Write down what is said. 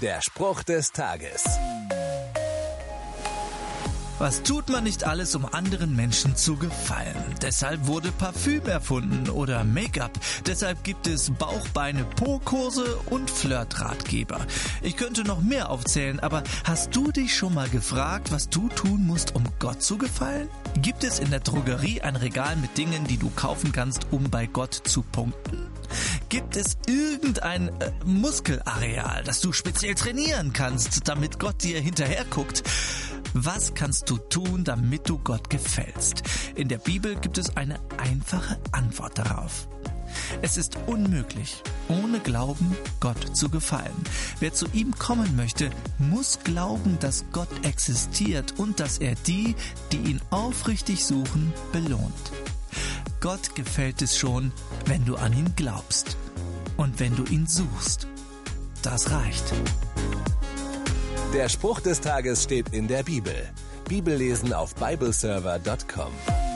Der Spruch des Tages. Was tut man nicht alles, um anderen Menschen zu gefallen? Deshalb wurde Parfüm erfunden oder Make-up. Deshalb gibt es Bauchbeine, Po-Kurse und Flirtratgeber. Ich könnte noch mehr aufzählen, aber hast du dich schon mal gefragt, was du tun musst, um Gott zu gefallen? Gibt es in der Drogerie ein Regal mit Dingen, die du kaufen kannst, um bei Gott zu punkten? Gibt es irgendein äh, Muskelareal, das du speziell trainieren kannst, damit Gott dir hinterher guckt? Was kannst du tun, damit du Gott gefällst? In der Bibel gibt es eine einfache Antwort darauf. Es ist unmöglich, ohne Glauben Gott zu gefallen. Wer zu ihm kommen möchte, muss glauben, dass Gott existiert und dass er die, die ihn aufrichtig suchen, belohnt. Gott gefällt es schon, wenn du an ihn glaubst und wenn du ihn suchst. Das reicht. Der Spruch des Tages steht in der Bibel. Bibellesen auf bibleserver.com.